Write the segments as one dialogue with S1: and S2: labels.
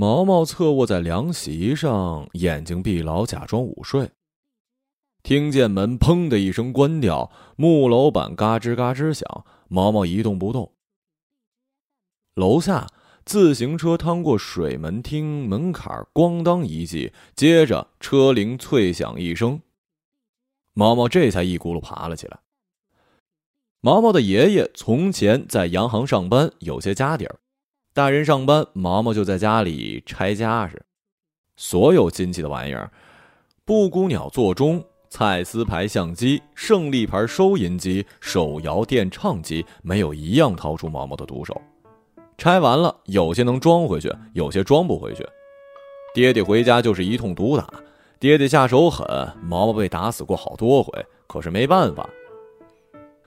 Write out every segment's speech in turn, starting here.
S1: 毛毛侧卧在凉席上，眼睛闭牢，假装午睡。听见门“砰”的一声关掉，木楼板嘎吱嘎吱响，毛毛一动不动。楼下自行车趟过水门厅门槛，咣当一记，接着车铃脆响一声，毛毛这才一咕噜爬了起来。毛毛的爷爷从前在洋行上班，有些家底儿。大人上班，毛毛就在家里拆家事。所有亲戚的玩意儿，布谷鸟座钟、蔡司牌相机、胜利牌收银机、手摇电唱机，没有一样逃出毛毛的毒手。拆完了，有些能装回去，有些装不回去。爹爹回家就是一通毒打，爹爹下手狠，毛毛被打死过好多回，可是没办法。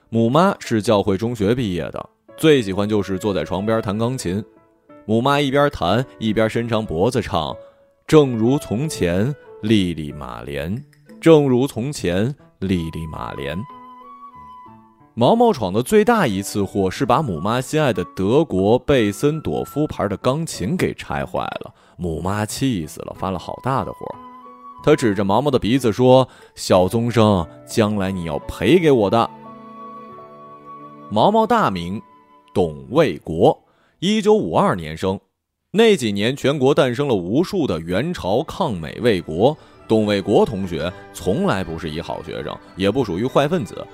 S1: 母妈是教会中学毕业的，最喜欢就是坐在床边弹钢琴。母妈一边弹一边伸长脖子唱：“正如从前，莉莉玛莲；正如从前，莉莉玛莲。”毛毛闯的最大一次祸是把母妈心爱的德国贝森朵夫牌的钢琴给拆坏了，母妈气死了，发了好大的火。他指着毛毛的鼻子说：“小宗生，将来你要赔给我的。”毛毛大名，董卫国。一九五二年生，那几年全国诞生了无数的元朝抗美卫国。董卫国同学从来不是一好学生，也不属于坏分子。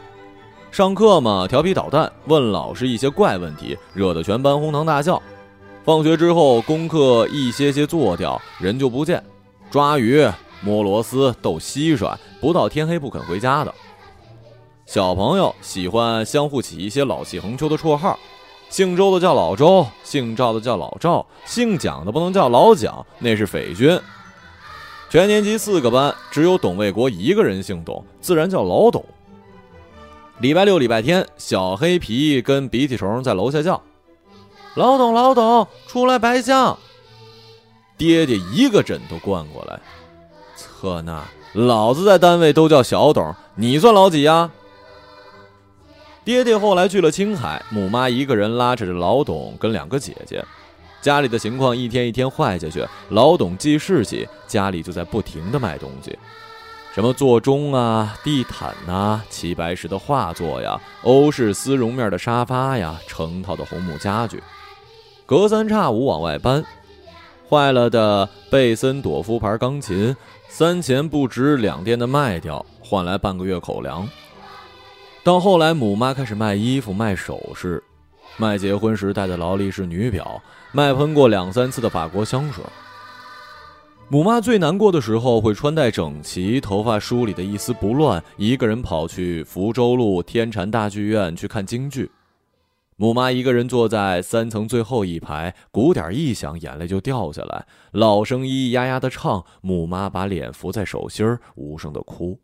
S1: 上课嘛，调皮捣蛋，问老师一些怪问题，惹得全班哄堂大笑。放学之后，功课一些些做掉，人就不见。抓鱼、摸螺丝、斗蟋蟀，不到天黑不肯回家的。小朋友喜欢相互起一些老气横秋的绰号。姓周的叫老周，姓赵的叫老赵，姓蒋的不能叫老蒋，那是匪军。全年级四个班，只有董卫国一个人姓董，自然叫老董。礼拜六、礼拜天，小黑皮跟鼻涕虫在楼下叫：“老董，老董，出来白相。”爹爹一个枕头灌过来，策那，老子在单位都叫小董，你算老几呀？爹爹后来去了青海，母妈一个人拉扯着老董跟两个姐姐，家里的情况一天一天坏下去。老董记事起，家里就在不停的卖东西，什么座钟啊、地毯呐、齐白石的画作呀、欧式丝绒面的沙发呀、成套的红木家具，隔三差五往外搬。坏了的贝森朵夫牌钢琴，三钱不值两店的卖掉，换来半个月口粮。到后来，母妈开始卖衣服、卖首饰，卖结婚时戴的劳力士女表，卖喷过两三次的法国香水。母妈最难过的时候，会穿戴整齐，头发梳理的一丝不乱，一个人跑去福州路天蟾大剧院去看京剧。母妈一个人坐在三层最后一排，鼓点一响，眼泪就掉下来，老声咿咿呀呀的唱，母妈把脸伏在手心儿，无声的哭。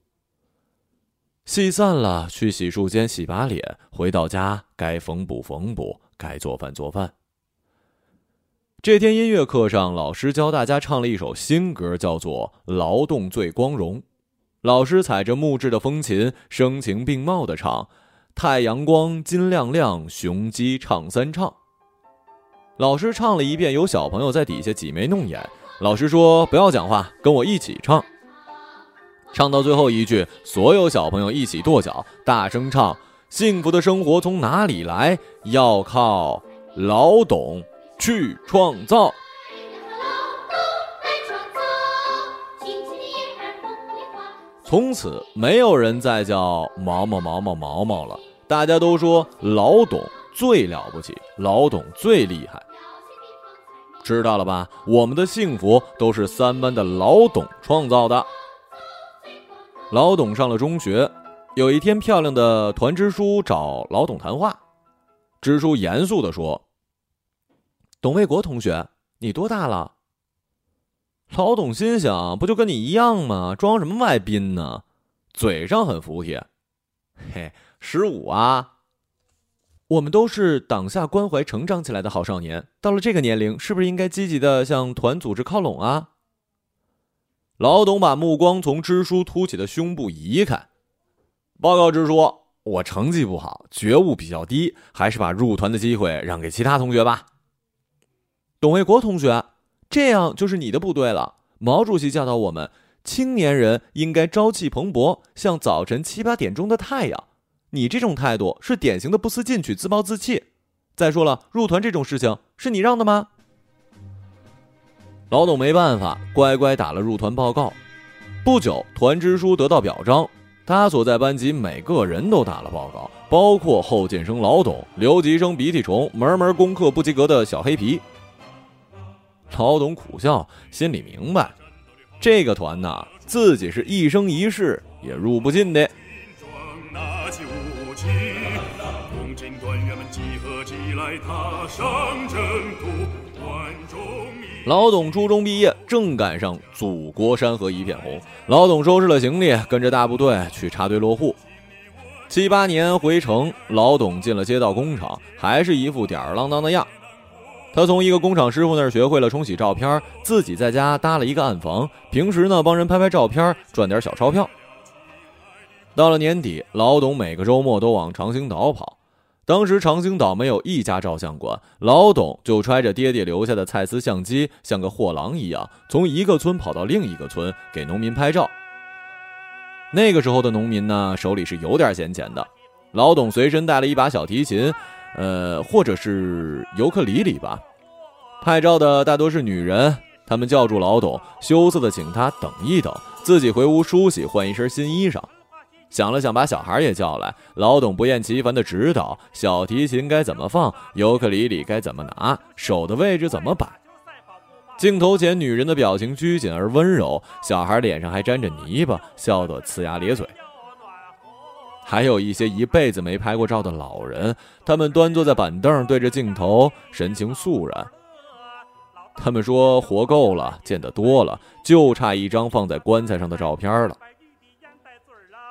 S1: 戏散了，去洗漱间洗把脸。回到家，该缝补缝补，该做饭做饭。这天音乐课上，老师教大家唱了一首新歌，叫做《劳动最光荣》。老师踩着木质的风琴，声情并茂的唱：“太阳光金亮亮，雄鸡唱三唱。”老师唱了一遍，有小朋友在底下挤眉弄眼。老师说：“不要讲话，跟我一起唱。”唱到最后一句，所有小朋友一起跺脚，大声唱：“幸福的生活从哪里来？要靠劳动去创造。”从此，没有人再叫毛毛毛毛毛毛了，大家都说老董最了不起，老董最厉害。知道了吧？我们的幸福都是三班的老董创造的。老董上了中学，有一天，漂亮的团支书找老董谈话。支书严肃地说：“董卫国同学，你多大了？”老董心想：“不就跟你一样吗？装什么外宾呢？”嘴上很服帖：“嘿，十五啊。”我们都是党下关怀成长起来的好少年，到了这个年龄，是不是应该积极的向团组织靠拢啊？老董把目光从支书凸起的胸部移开，报告支书，我成绩不好，觉悟比较低，还是把入团的机会让给其他同学吧。董卫国同学，这样就是你的不对了。毛主席教导我们，青年人应该朝气蓬勃，像早晨七八点钟的太阳。你这种态度是典型的不思进取、自暴自弃。再说了，入团这种事情是你让的吗？老董没办法，乖乖打了入团报告。不久，团支书得到表彰，他所在班级每个人都打了报告，包括后进生老董、留级生鼻涕虫、门门功课不及格的小黑皮。老董苦笑，心里明白，这个团呐，自己是一生一世也入不进的。老董初中毕业，正赶上祖国山河一片红。老董收拾了行李，跟着大部队去插队落户。七八年回城，老董进了街道工厂，还是一副吊儿郎当的样。他从一个工厂师傅那儿学会了冲洗照片，自己在家搭了一个暗房，平时呢帮人拍拍照片，赚点小钞票。到了年底，老董每个周末都往长兴岛跑。当时长兴岛没有一家照相馆，老董就揣着爹爹留下的蔡司相机，像个货郎一样，从一个村跑到另一个村给农民拍照。那个时候的农民呢，手里是有点闲钱的。老董随身带了一把小提琴，呃，或者是尤克里里吧。拍照的大多是女人，他们叫住老董，羞涩的请他等一等，自己回屋梳洗，换一身新衣裳。想了想，把小孩也叫来。老董不厌其烦地指导：小提琴该怎么放，尤克里里该怎么拿，手的位置怎么摆。镜头前，女人的表情拘谨而温柔，小孩脸上还沾着泥巴，笑得呲牙咧嘴。还有一些一辈子没拍过照的老人，他们端坐在板凳，对着镜头，神情肃然。他们说：“活够了，见得多了，就差一张放在棺材上的照片了。”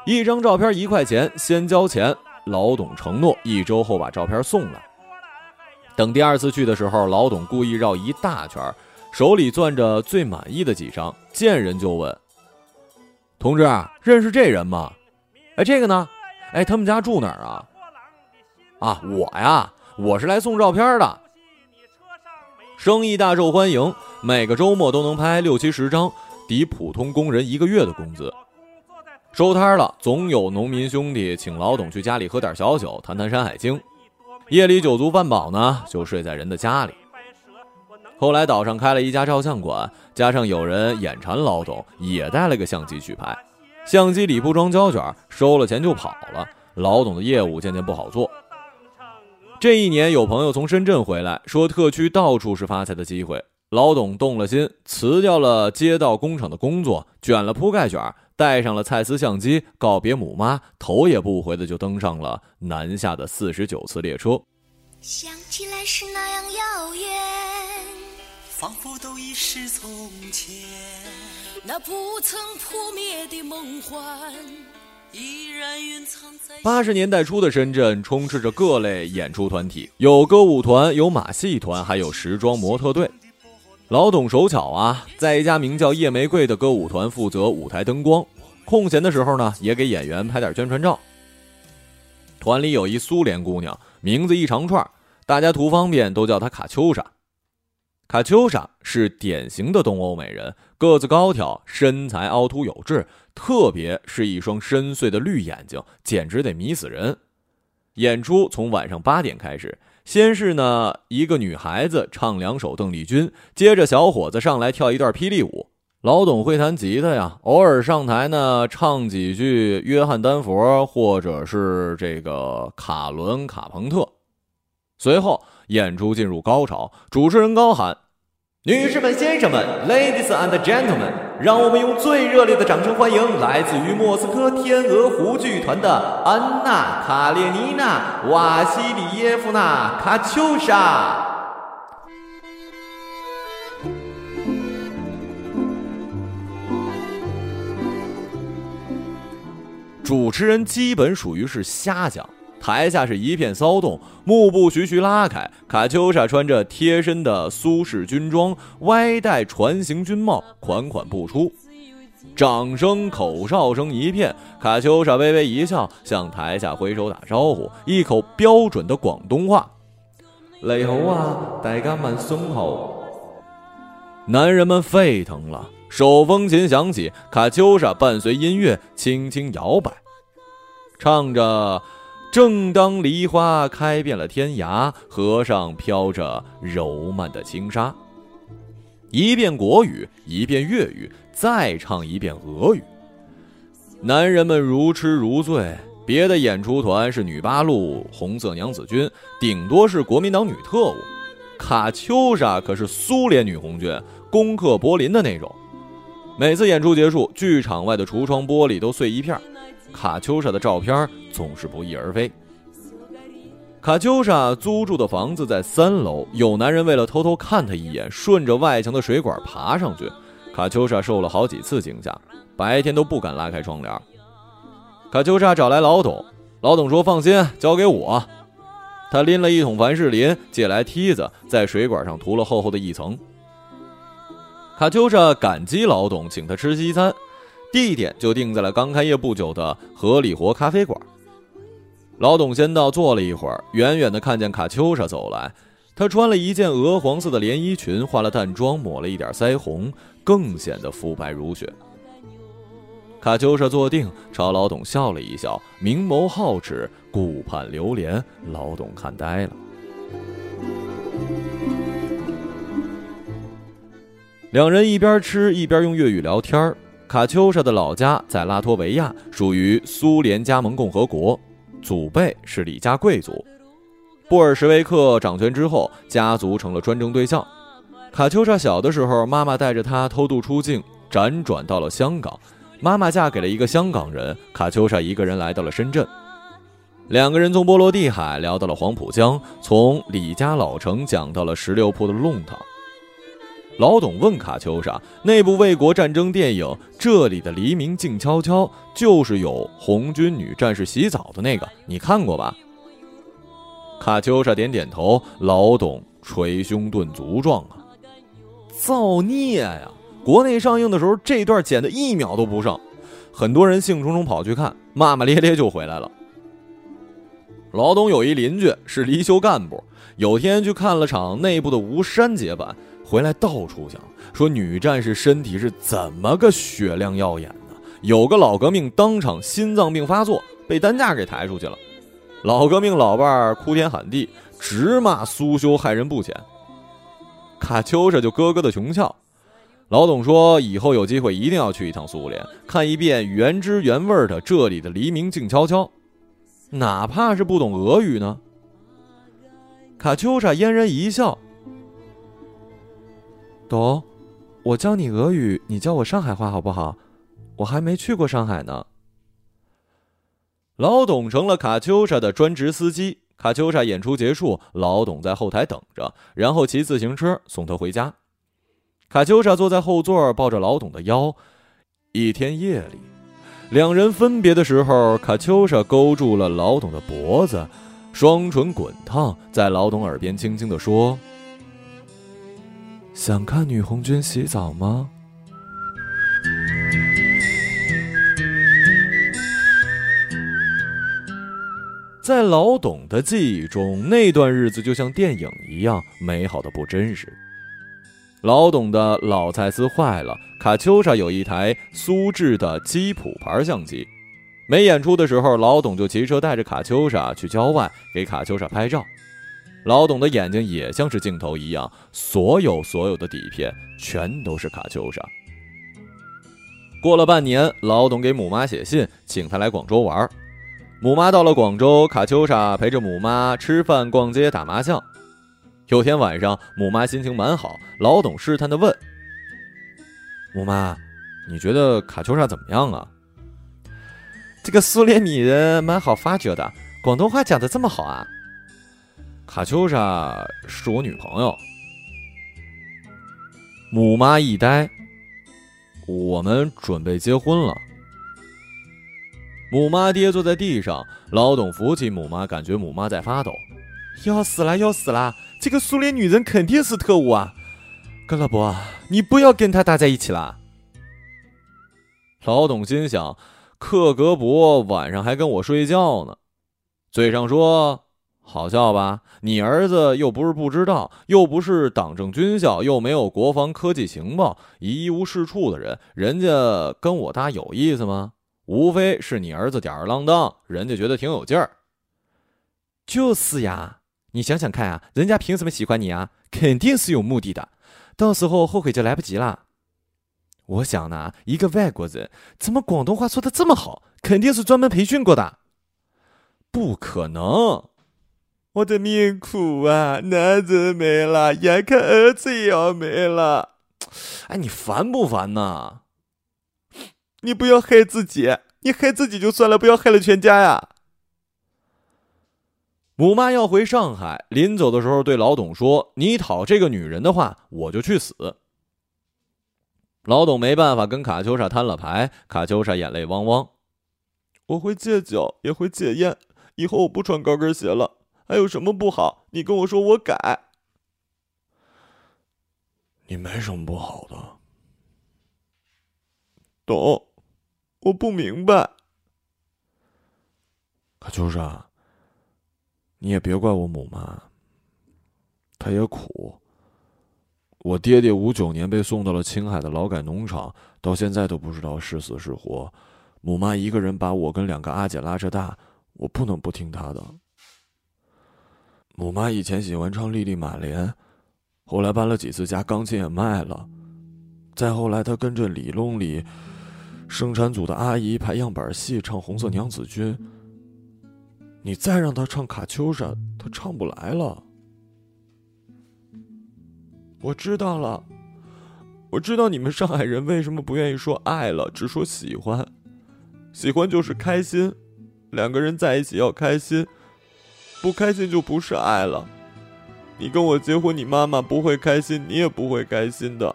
S1: 一张照片一块钱，先交钱。老董承诺一周后把照片送来。等第二次去的时候，老董故意绕一大圈，手里攥着最满意的几张，见人就问：“同志，认识这人吗？哎，这个呢？哎，他们家住哪儿啊？啊，我呀，我是来送照片的。生意大受欢迎，每个周末都能拍六七十张，抵普通工人一个月的工资。”收摊了，总有农民兄弟请老董去家里喝点小酒，谈谈《山海经》。夜里酒足饭饱呢，就睡在人的家里。后来岛上开了一家照相馆，加上有人眼馋老董，也带了个相机去拍。相机里不装胶卷，收了钱就跑了。老董的业务渐渐不好做。这一年，有朋友从深圳回来，说特区到处是发财的机会。老董动了心，辞掉了街道工厂的工作，卷了铺盖卷。带上了蔡司相机，告别母妈，头也不回的就登上了南下的四十九次列车。想起来是那样遥远，仿佛都已是从前。那不曾扑灭的梦幻，依然蕴藏在。八十年代初的深圳充斥着各类演出团体，有歌舞团，有马戏团，还有时装模特队。老董手巧啊，在一家名叫夜玫瑰的歌舞团负责舞台灯光，空闲的时候呢，也给演员拍点宣传照。团里有一苏联姑娘，名字一长串，大家图方便都叫她卡秋莎。卡秋莎是典型的东欧美人，个子高挑，身材凹凸有致，特别是一双深邃的绿眼睛，简直得迷死人。演出从晚上八点开始。先是呢，一个女孩子唱两首邓丽君，接着小伙子上来跳一段霹雳舞。老董会弹吉他呀，偶尔上台呢唱几句约翰丹佛或者是这个卡伦卡朋特。随后演出进入高潮，主持人高喊。女士们、先生们，Ladies and Gentlemen，让我们用最热烈的掌声欢迎来自于莫斯科天鹅湖剧团的安娜·卡列尼娜·瓦西里耶夫娜·卡秋莎。主持人基本属于是瞎讲。台下是一片骚动，幕布徐徐拉开，卡秋莎穿着贴身的苏式军装，歪戴船形军帽，款款步出，掌声、口哨声一片。卡秋莎微微一笑，向台下挥手打招呼，一口标准的广东话：“你好啊，大家们松口。”男人们沸腾了，手风琴响起，卡秋莎伴随音乐轻轻摇摆，唱着：“正当梨花开遍了天涯，河上飘着柔曼的轻纱。”一遍国语，一遍粤语，再唱一遍俄语。男人们如痴如醉。别的演出团是女八路、红色娘子军，顶多是国民党女特务。卡秋莎可是苏联女红军，攻克柏林的那种。每次演出结束，剧场外的橱窗玻璃都碎一片，卡秋莎的照片总是不翼而飞。卡秋莎租住的房子在三楼，有男人为了偷偷看她一眼，顺着外墙的水管爬上去。卡秋莎受了好几次惊吓，白天都不敢拉开窗帘。卡秋莎找来老董，老董说：“放心，交给我。”他拎了一桶凡士林，借来梯子，在水管上涂了厚厚的一层。卡秋莎感激老董请他吃西餐，地点就定在了刚开业不久的河里活咖啡馆。老董先到坐了一会儿，远远的看见卡秋莎走来，她穿了一件鹅黄色的连衣裙，化了淡妆，抹了一点腮红，更显得肤白如雪。卡秋莎坐定，朝老董笑了一笑，明眸皓齿，顾盼流连。老董看呆了。两人一边吃一边用粤语聊天。卡秋莎的老家在拉脱维亚，属于苏联加盟共和国，祖辈是李家贵族。布尔什维克掌权之后，家族成了专政对象。卡秋莎小的时候，妈妈带着她偷渡出境，辗转到了香港。妈妈嫁给了一个香港人，卡秋莎一个人来到了深圳。两个人从波罗的海聊到了黄浦江，从李家老城讲到了十六铺的弄堂。老董问卡秋莎：“那部卫国战争电影《这里的黎明静悄悄》，就是有红军女战士洗澡的那个，你看过吧？”卡秋莎点点头。老董捶胸顿足状啊，造孽呀！国内上映的时候，这段剪的一秒都不剩，很多人兴冲冲跑去看，骂骂咧咧就回来了。老董有一邻居是离休干部，有天去看了场内部的吴山节版，回来到处讲说女战士身体是怎么个雪亮耀眼的，有个老革命当场心脏病发作，被担架给抬出去了。老革命老伴儿哭天喊地，直骂苏修害人不浅。卡秋莎就咯咯的穷笑。老董说：“以后有机会一定要去一趟苏联，看一遍原汁原味的这里的黎明静悄悄，哪怕是不懂俄语呢。”卡秋莎嫣然一笑：“董，我教你俄语，你教我上海话好不好？我还没去过上海呢。”老董成了卡秋莎的专职司机。卡秋莎演出结束，老董在后台等着，然后骑自行车送她回家。卡秋莎坐在后座，抱着老董的腰。一天夜里，两人分别的时候，卡秋莎勾住了老董的脖子，双唇滚烫，在老董耳边轻轻的说：“想看女红军洗澡吗？”在老董的记忆中，那段日子就像电影一样美好的不真实。老董的老蔡司坏了，卡秋莎有一台苏制的吉普牌相机。没演出的时候，老董就骑车带着卡秋莎去郊外给卡秋莎拍照。老董的眼睛也像是镜头一样，所有所有的底片全都是卡秋莎。过了半年，老董给母妈写信，请她来广州玩。母妈到了广州，卡秋莎陪着母妈吃饭、逛街、打麻将。有天晚上，母妈心情蛮好，老董试探的问：“母妈，你觉得卡秋莎怎么样啊？”这个苏联女人蛮好发掘的，广东话讲的这么好啊！卡秋莎是我女朋友。母妈一呆，我们准备结婚了。母妈跌坐在地上，老董扶起母妈，感觉母妈在发抖，要死了，要死了！这个苏联女人肯定是特务啊！格老伯，你不要跟她待在一起了。老董心想，克格勃晚上还跟我睡觉呢，嘴上说好笑吧？你儿子又不是不知道，又不是党政军校，又没有国防科技情报，一无是处的人，人家跟我搭有意思吗？无非是你儿子吊儿郎当，人家觉得挺有劲儿。
S2: 就是呀，你想想看啊，人家凭什么喜欢你啊？肯定是有目的的，到时候后悔就来不及了。我想呢，一个外国人怎么广东话说的这么好，肯定是专门培训过的。
S1: 不可能！
S2: 我的命苦啊，男人没了，眼看儿子也要没了。
S1: 哎，你烦不烦呐？
S2: 你不要害自己，你害自己就算了，不要害了全家呀。
S1: 母妈要回上海，临走的时候对老董说：“你讨这个女人的话，我就去死。”老董没办法，跟卡秋莎摊了牌。卡秋莎眼泪汪汪：“
S2: 我会戒酒，也会戒烟，以后我不穿高跟鞋了。还有什么不好？你跟我说，我改。”
S1: 你没什么不好的，
S2: 懂？我不明白。
S1: 可就是啊。你也别怪我母妈，她也苦。我爹爹五九年被送到了青海的劳改农场，到现在都不知道是死是活。母妈一个人把我跟两个阿姐拉扯大，我不能不听她的。母妈以前喜欢唱《莉莉玛莲》，后来搬了几次家，钢琴也卖了。再后来，她跟着里弄里生产组的阿姨排样板戏，唱《红色娘子军》。你再让她唱卡秋莎，她唱不来了。
S2: 我知道了，我知道你们上海人为什么不愿意说爱了，只说喜欢。喜欢就是开心，两个人在一起要开心，不开心就不是爱了。你跟我结婚，你妈妈不会开心，你也不会开心的。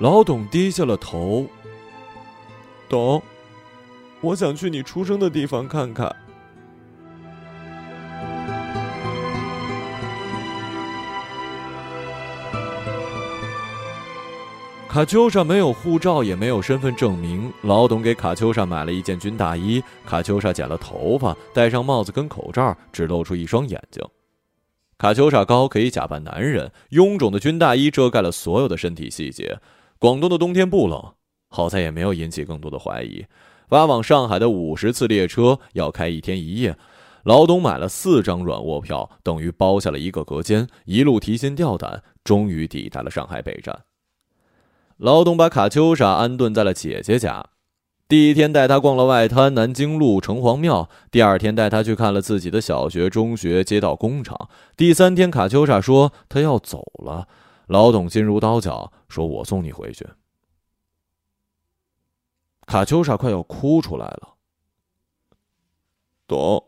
S1: 老董低下了头，
S2: 董。我想去你出生的地方看看。
S1: 卡秋莎没有护照，也没有身份证明。老董给卡秋莎买了一件军大衣。卡秋莎剪了头发，戴上帽子跟口罩，只露出一双眼睛。卡秋莎高，可以假扮男人。臃肿的军大衣遮盖了所有的身体细节。广东的冬天不冷，好在也没有引起更多的怀疑。发往上海的五十次列车要开一天一夜，老董买了四张软卧票，等于包下了一个隔间，一路提心吊胆，终于抵达了上海北站。老董把卡秋莎安顿在了姐姐家，第一天带她逛了外滩、南京路、城隍庙，第二天带她去看了自己的小学、中学、街道、工厂，第三天卡秋莎说她要走了，老董心如刀绞，说我送你回去。卡秋莎快要哭出来了。
S2: 懂，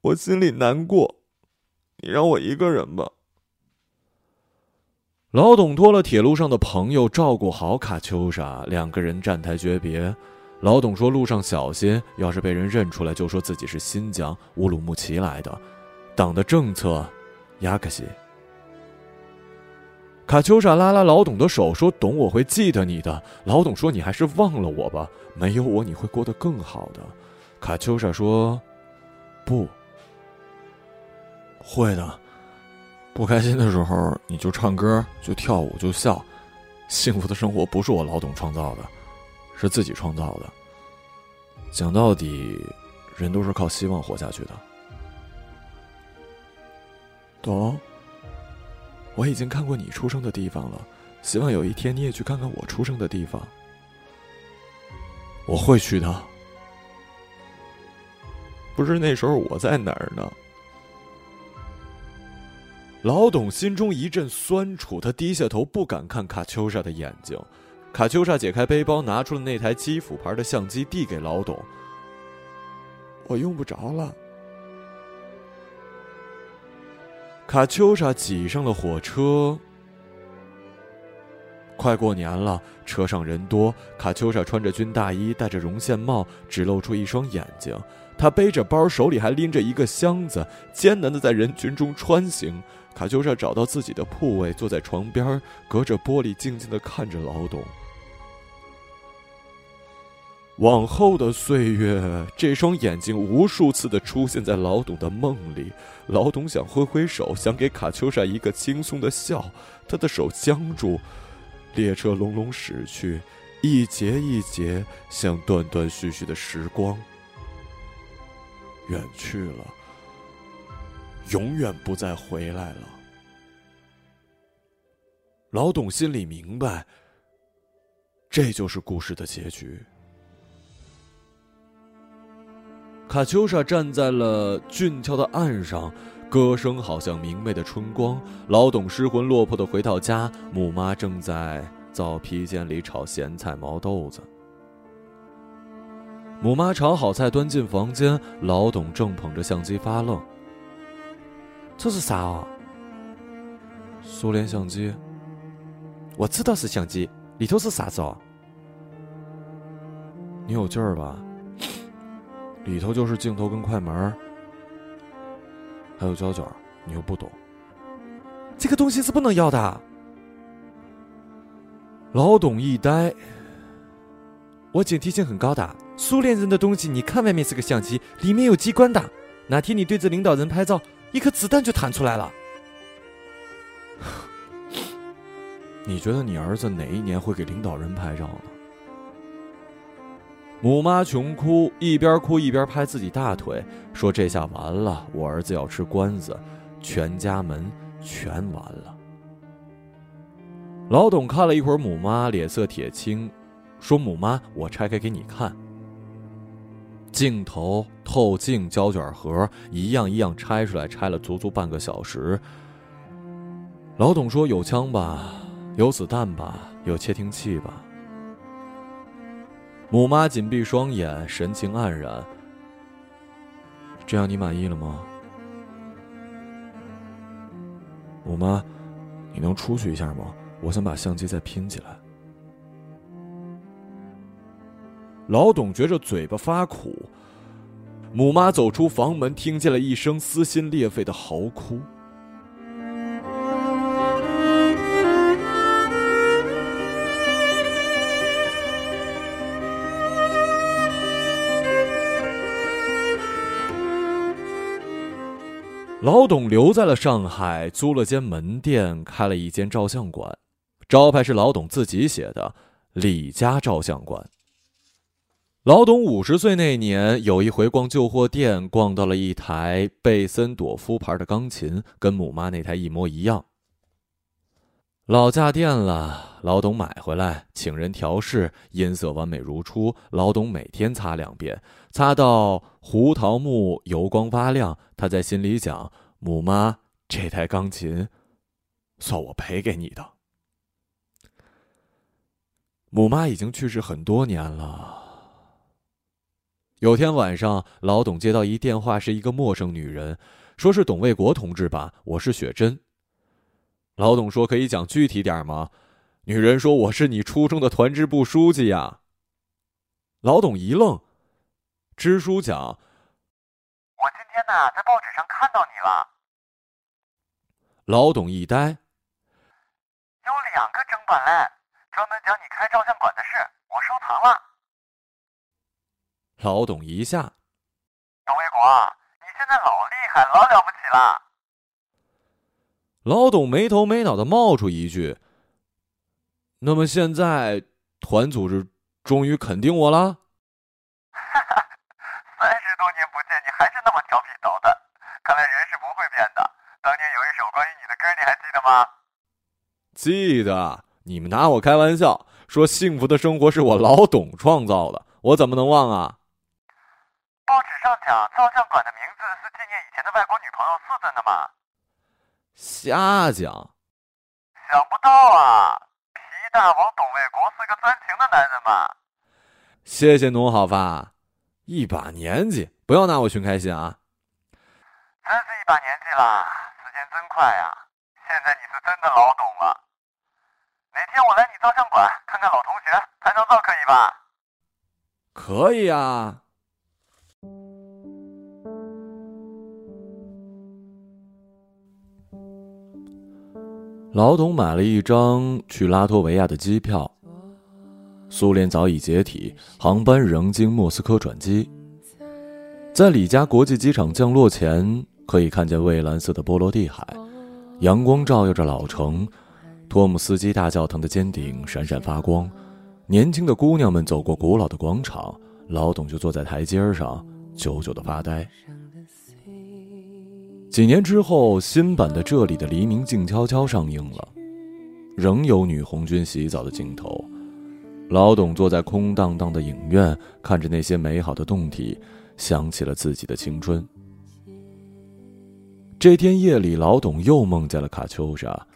S2: 我心里难过，你让我一个人吧。
S1: 老董托了铁路上的朋友照顾好卡秋莎，两个人站台诀别。老董说：“路上小心，要是被人认出来，就说自己是新疆乌鲁木齐来的。”党的政策，亚克西。卡秋莎拉拉老董的手，说：“董，我会记得你的。”老董说：“你还是忘了我吧，没有我你会过得更好的。”卡秋莎说：“不会的，不开心的时候你就唱歌，就跳舞，就笑。幸福的生活不是我老董创造的，是自己创造的。讲到底，人都是靠希望活下去的。”
S2: 懂。我已经看过你出生的地方了，希望有一天你也去看看我出生的地方。
S1: 我会去的。
S2: 不是那时候我在哪儿呢？
S1: 老董心中一阵酸楚，他低下头，不敢看卡秋莎的眼睛。卡秋莎解开背包，拿出了那台基辅牌的相机，递给老董。
S2: 我用不着了。
S1: 卡秋莎挤上了火车。快过年了，车上人多。卡秋莎穿着军大衣，戴着绒线帽，只露出一双眼睛。她背着包，手里还拎着一个箱子，艰难的在人群中穿行。卡秋莎找到自己的铺位，坐在床边，隔着玻璃静静的看着老董。往后的岁月，这双眼睛无数次的出现在老董的梦里。老董想挥挥手，想给卡秋莎一个轻松的笑，他的手僵住。列车隆隆驶去，一节一节，像断断续续的时光，远去了，永远不再回来了。老董心里明白，这就是故事的结局。卡秋莎站在了俊俏的岸上，歌声好像明媚的春光。老董失魂落魄的回到家，母妈正在灶皮间里炒咸菜毛豆子。母妈炒好菜端进房间，老董正捧着相机发愣：“这是啥啊？”“苏联相机。”“
S3: 我知道是相机，里头是啥子哦？”“
S1: 你有劲儿吧？”里头就是镜头跟快门，还有胶卷，你又不懂。
S3: 这个东西是不能要的。
S1: 老董一呆。
S3: 我警惕性很高的，苏联人的东西，你看外面是个相机，里面有机关的。哪天你对着领导人拍照，一颗子弹就弹出来了。
S1: 你觉得你儿子哪一年会给领导人拍照呢？母妈穷哭，一边哭一边拍自己大腿，说：“这下完了，我儿子要吃官司，全家门全完了。”老董看了一会儿母妈，脸色铁青，说：“母妈，我拆开给你看。”镜头、透镜、胶卷盒，一样一样拆出来，拆了足足半个小时。老董说：“有枪吧？有子弹吧？有窃听器吧？”母妈紧闭双眼，神情黯然。这样你满意了吗？母妈，你能出去一下吗？我想把相机再拼起来。老董觉着嘴巴发苦。母妈走出房门，听见了一声撕心裂肺的嚎哭。老董留在了上海，租了间门店，开了一间照相馆，招牌是老董自己写的“李家照相馆”。老董五十岁那年，有一回逛旧货店，逛到了一台贝森朵夫牌的钢琴，跟母妈那台一模一样。老家电了，老董买回来，请人调试，音色完美如初。老董每天擦两遍。擦到胡桃木油光发亮，他在心里讲：“母妈，这台钢琴，算我赔给你的。”母妈已经去世很多年了。有天晚上，老董接到一电话，是一个陌生女人，说是董卫国同志吧，我是雪珍。老董说：“可以讲具体点吗？”女人说：“我是你初中的团支部书记呀。”老董一愣。支书讲：“
S4: 我今天呢，在报纸上看到你了。”
S1: 老董一呆：“
S4: 有两个整版嘞，专门讲你开照相馆的事，我收藏了。”
S1: 老董一下：“
S4: 董卫国，你现在老厉害，老了不起了。”
S1: 老董没头没脑的冒出一句：“那么现在团组织终于肯定我了？”
S4: 还是那么调皮捣蛋，看来人是不会变的。当年有一首关于你的歌，你还记得吗？
S1: 记得，你们拿我开玩笑，说幸福的生活是我老董创造的，我怎么能忘啊？
S4: 照相馆的名字是纪念以前的外国女朋友是真的吗？
S1: 瞎讲。
S4: 想不到啊，皮大王董卫国是个专情的男人嘛。
S1: 谢谢侬，好吧，一把年纪。不要拿我寻开心啊！
S4: 真是一把年纪啦，时间真快呀！现在你是真的老董了。哪天我来你照相馆看看老同学，拍张照可以吧？
S1: 可以啊。老董买了一张去拉脱维亚的机票，苏联早已解体，航班仍经莫斯科转机。在里加国际机场降落前，可以看见蔚蓝色的波罗的海，阳光照耀着老城，托姆斯基大教堂的尖顶闪闪发光。年轻的姑娘们走过古老的广场，老董就坐在台阶上，久久的发呆。几年之后，新版的《这里的黎明静悄悄》上映了，仍有女红军洗澡的镜头。老董坐在空荡荡的影院，看着那些美好的动体，想起了自己的青春。这天夜里，老董又梦见了卡秋莎，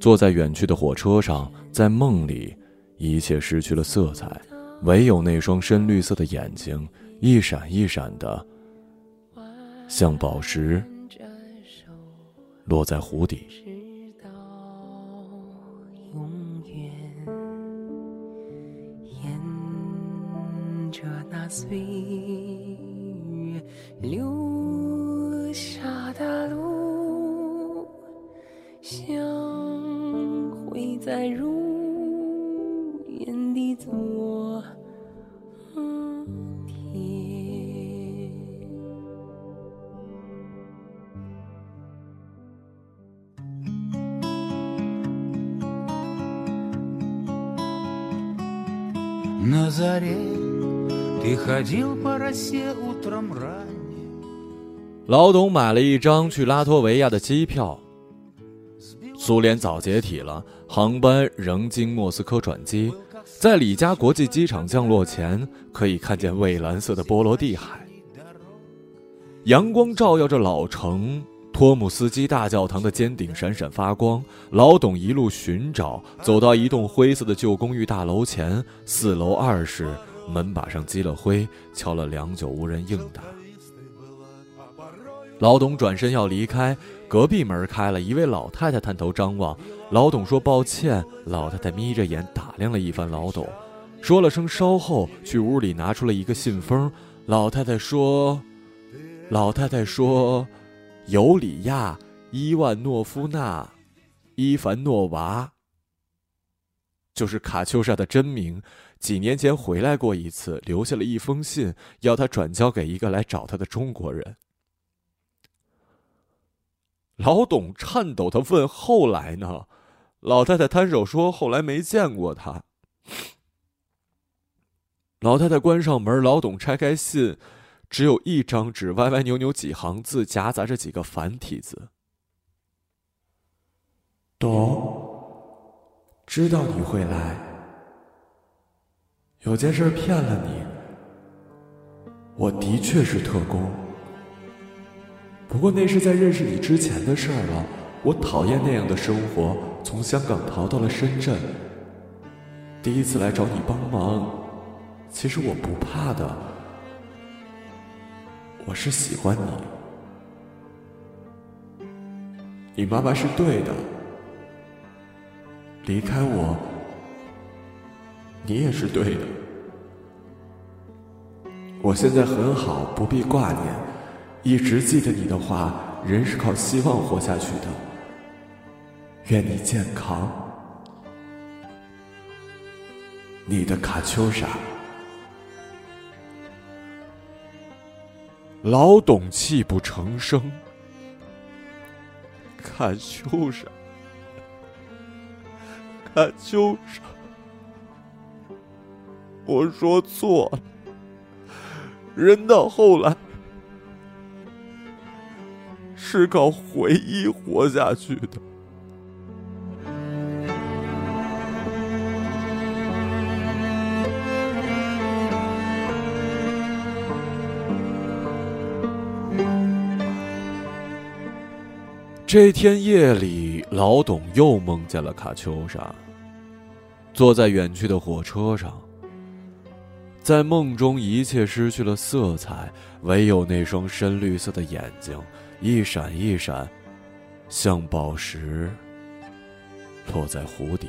S1: 坐在远去的火车上，在梦里，一切失去了色彩，唯有那双深绿色的眼睛，一闪一闪的，像宝石。落在湖底。
S5: 直到永远，沿着那岁月留
S6: заре ты ходил по росе утром ранним.
S1: 老董买了一张去拉脱维亚的机票。苏联早解体了，航班仍经莫斯科转机。在里加国际机场降落前，可以看见蔚蓝色的波罗的海，阳光照耀着老城。 托姆斯基大教堂的尖顶闪闪发光。老董一路寻找，走到一栋灰色的旧公寓大楼前，四楼二室，门把上积了灰，敲了良久无人应答。老董转身要离开，隔壁门开了，一位老太太探头张望。老董说抱歉，老太太眯着眼打量了一番老董，说了声稍后，去屋里拿出了一个信封。老太太说：“老太太说。”尤里亚·伊万诺夫娜·伊凡诺娃，就是卡秋莎的真名。几年前回来过一次，留下了一封信，要他转交给一个来找他的中国人。老董颤抖的问：“后来呢？”老太太摊手说：“后来没见过他。”老太太关上门，老董拆开信。只有一张纸，歪歪扭扭几行字，夹杂着几个繁体字。
S2: 懂，知道你会来。有件事骗了你，我的确是特工。不过那是在认识你之前的事儿了。我讨厌那样的生活，从香港逃到了深圳。第一次来找你帮忙，其实我不怕的。我是喜欢你，你妈妈是对的。离开我，你也是对的。我现在很好，不必挂念，一直记得你的话。人是靠希望活下去的。愿你健康，你的卡秋莎。
S1: 老董泣不成声。看秋莎，看秋莎，我说错了。人到后来是靠回忆活下去的。这天夜里，老董又梦见了卡秋莎。坐在远去的火车上，在梦中一切失去了色彩，唯有那双深绿色的眼睛，一闪一闪，像宝石，落在湖底。